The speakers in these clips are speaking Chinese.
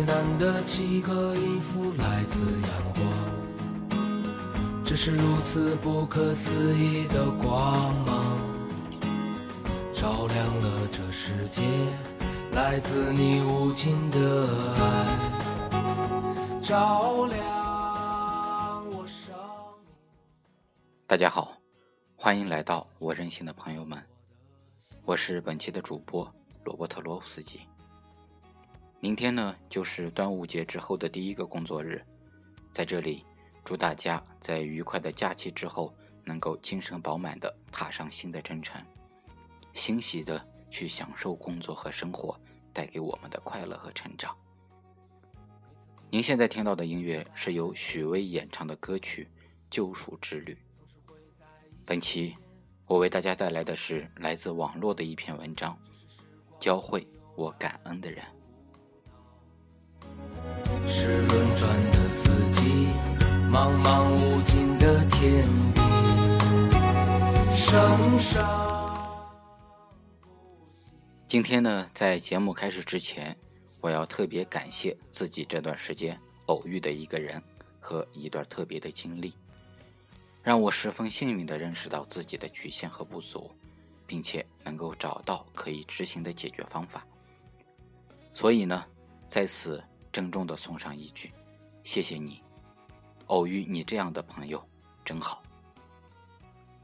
这简单的七个音符来自阳光，这是如此不可思议的光芒，照亮了这世界，来自你无尽的爱，照亮我生命。大家好，欢迎来到我任性的朋友们，我是本期的主播罗伯特罗夫斯基。明天呢，就是端午节之后的第一个工作日，在这里祝大家在愉快的假期之后，能够精神饱满的踏上新的征程，欣喜的去享受工作和生活带给我们的快乐和成长。您现在听到的音乐是由许巍演唱的歌曲《救赎之旅》。本期我为大家带来的是来自网络的一篇文章，教会我感恩的人。是轮转的四季，茫茫无尽的天地，生生。今天呢，在节目开始之前，我要特别感谢自己这段时间偶遇的一个人和一段特别的经历，让我十分幸运地认识到自己的局限和不足，并且能够找到可以执行的解决方法。所以呢，在此郑重地送上一句：谢谢你，偶遇你这样的朋友真好。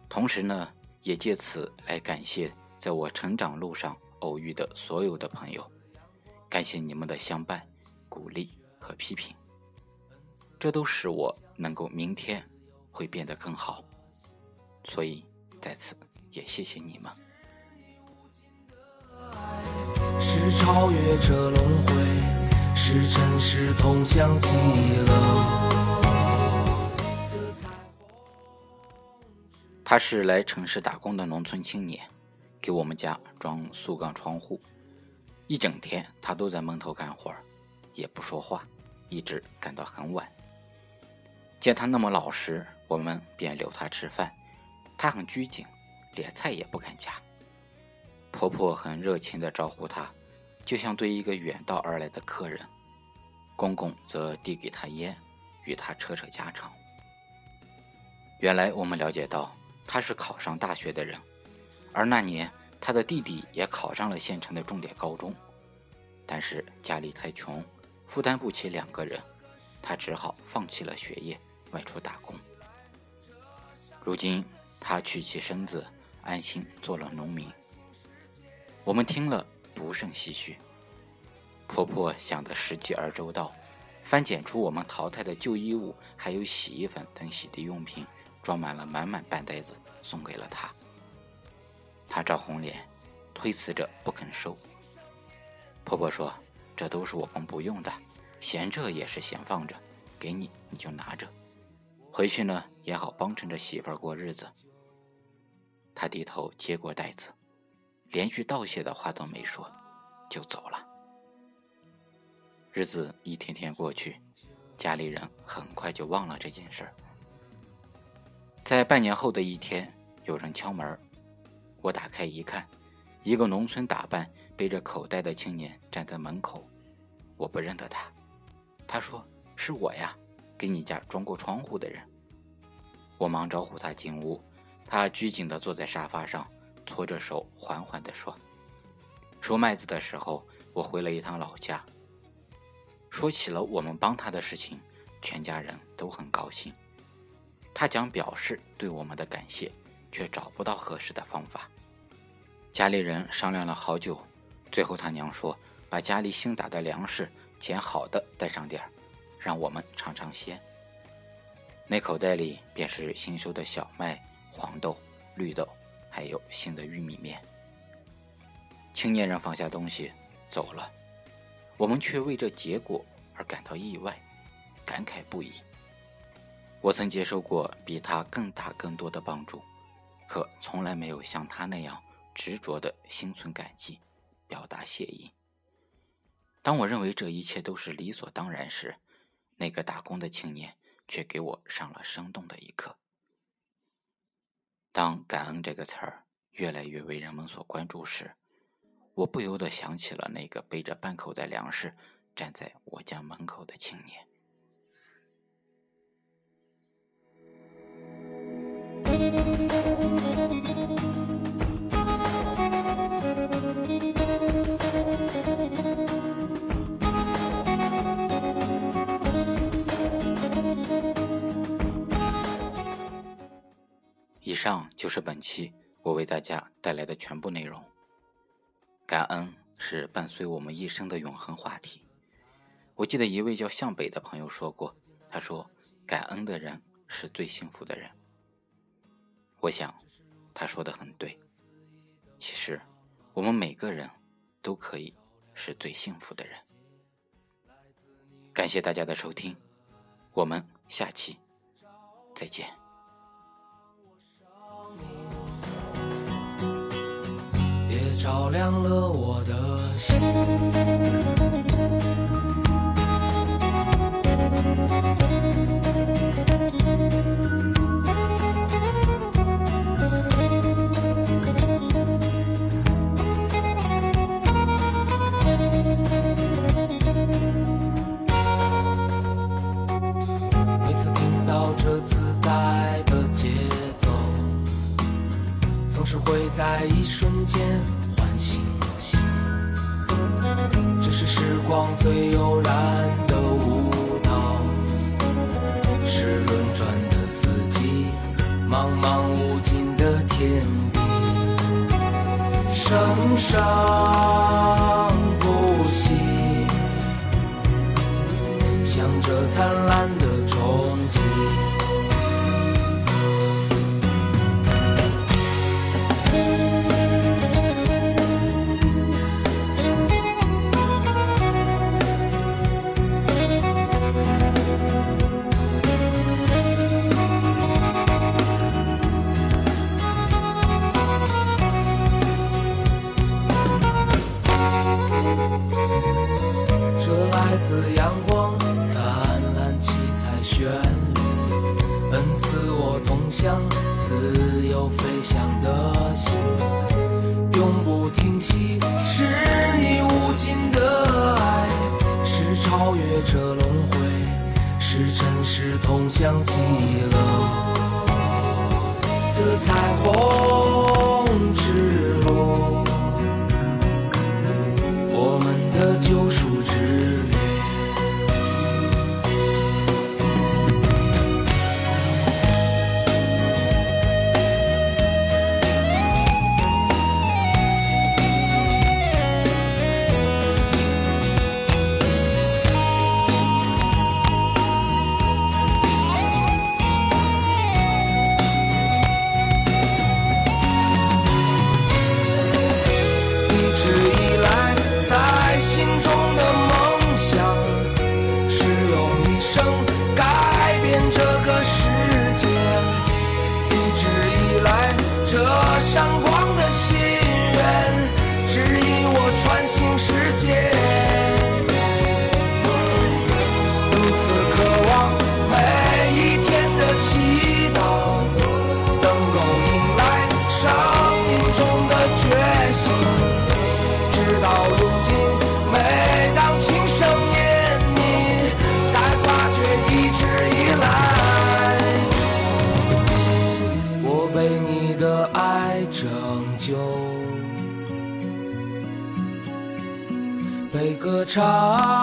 同时呢，也借此来感谢在我成长路上偶遇的所有的朋友，感谢你们的相伴、鼓励和批评，这都使我能够明天会变得更好。所以在此也谢谢你们。是超越这轮回，是尘世通向极乐。他是来城市打工的农村青年，给我们家装塑钢窗户，一整天他都在门头干活也不说话，一直干到很晚。见他那么老实，我们便留他吃饭。他很拘谨，连菜也不敢夹。婆婆很热情地招呼他，就像对一个远道而来的客人。公公则递给他烟，与他扯扯家常。原来我们了解到。他是考上大学的人，而那年他的弟弟也考上了县城的重点高中，但是家里太穷，负担不起两个人，他只好放弃了学业，外出打工。如今他娶妻生子，安心做了农民。我们听了不胜唏嘘。婆婆想得实际而周到，翻检出我们淘汰的旧衣物，还有洗衣粉等洗涤用品。装满了满满半袋子，送给了他。他涨红脸，推辞着不肯收。婆婆说：“这都是我们不用的，闲着也是闲放着，给你你就拿着，回去呢也好帮衬着媳妇儿过日子。”他低头接过袋子，连句道谢的话都没说，就走了。日子一天天过去，家里人很快就忘了这件事儿。在半年后的一天，有人敲门，我打开一看，一个农村打扮、背着口袋的青年站在门口。我不认得他，他说：“是我呀，给你家装过窗户的人。”我忙招呼他进屋，他拘谨地坐在沙发上，搓着手，缓缓地说：“收麦子的时候，我回了一趟老家。”说起了我们帮他的事情，全家人都很高兴。他讲表示对我们的感谢，却找不到合适的方法。家里人商量了好久，最后他娘说：“把家里新打的粮食捡好的带上点儿，让我们尝尝鲜。”那口袋里便是新收的小麦、黄豆、绿豆，还有新的玉米面。青年人放下东西走了，我们却为这结果而感到意外，感慨不已。我曾接受过比他更大、更多的帮助，可从来没有像他那样执着的心存感激，表达谢意。当我认为这一切都是理所当然时，那个打工的青年却给我上了生动的一课。当“感恩”这个词儿越来越为人们所关注时，我不由得想起了那个背着半口袋粮食站在我家门口的青年。以上就是本期我为大家带来的全部内容。感恩是伴随我们一生的永恒话题。我记得一位叫向北的朋友说过，他说：“感恩的人是最幸福的人。”我想，他说的很对。其实，我们每个人都可以是最幸福的人。感谢大家的收听，我们下期再见。照亮了我的心。每次听到这自在的节奏，总是会在一瞬间光最悠然的舞蹈，是轮转的四季，茫茫无尽的天地，生生不息。向着灿烂的憧憬。自由飞翔的心，永不停息，是你无尽的爱，是超越这轮回，是尘世通向极乐。的彩虹唱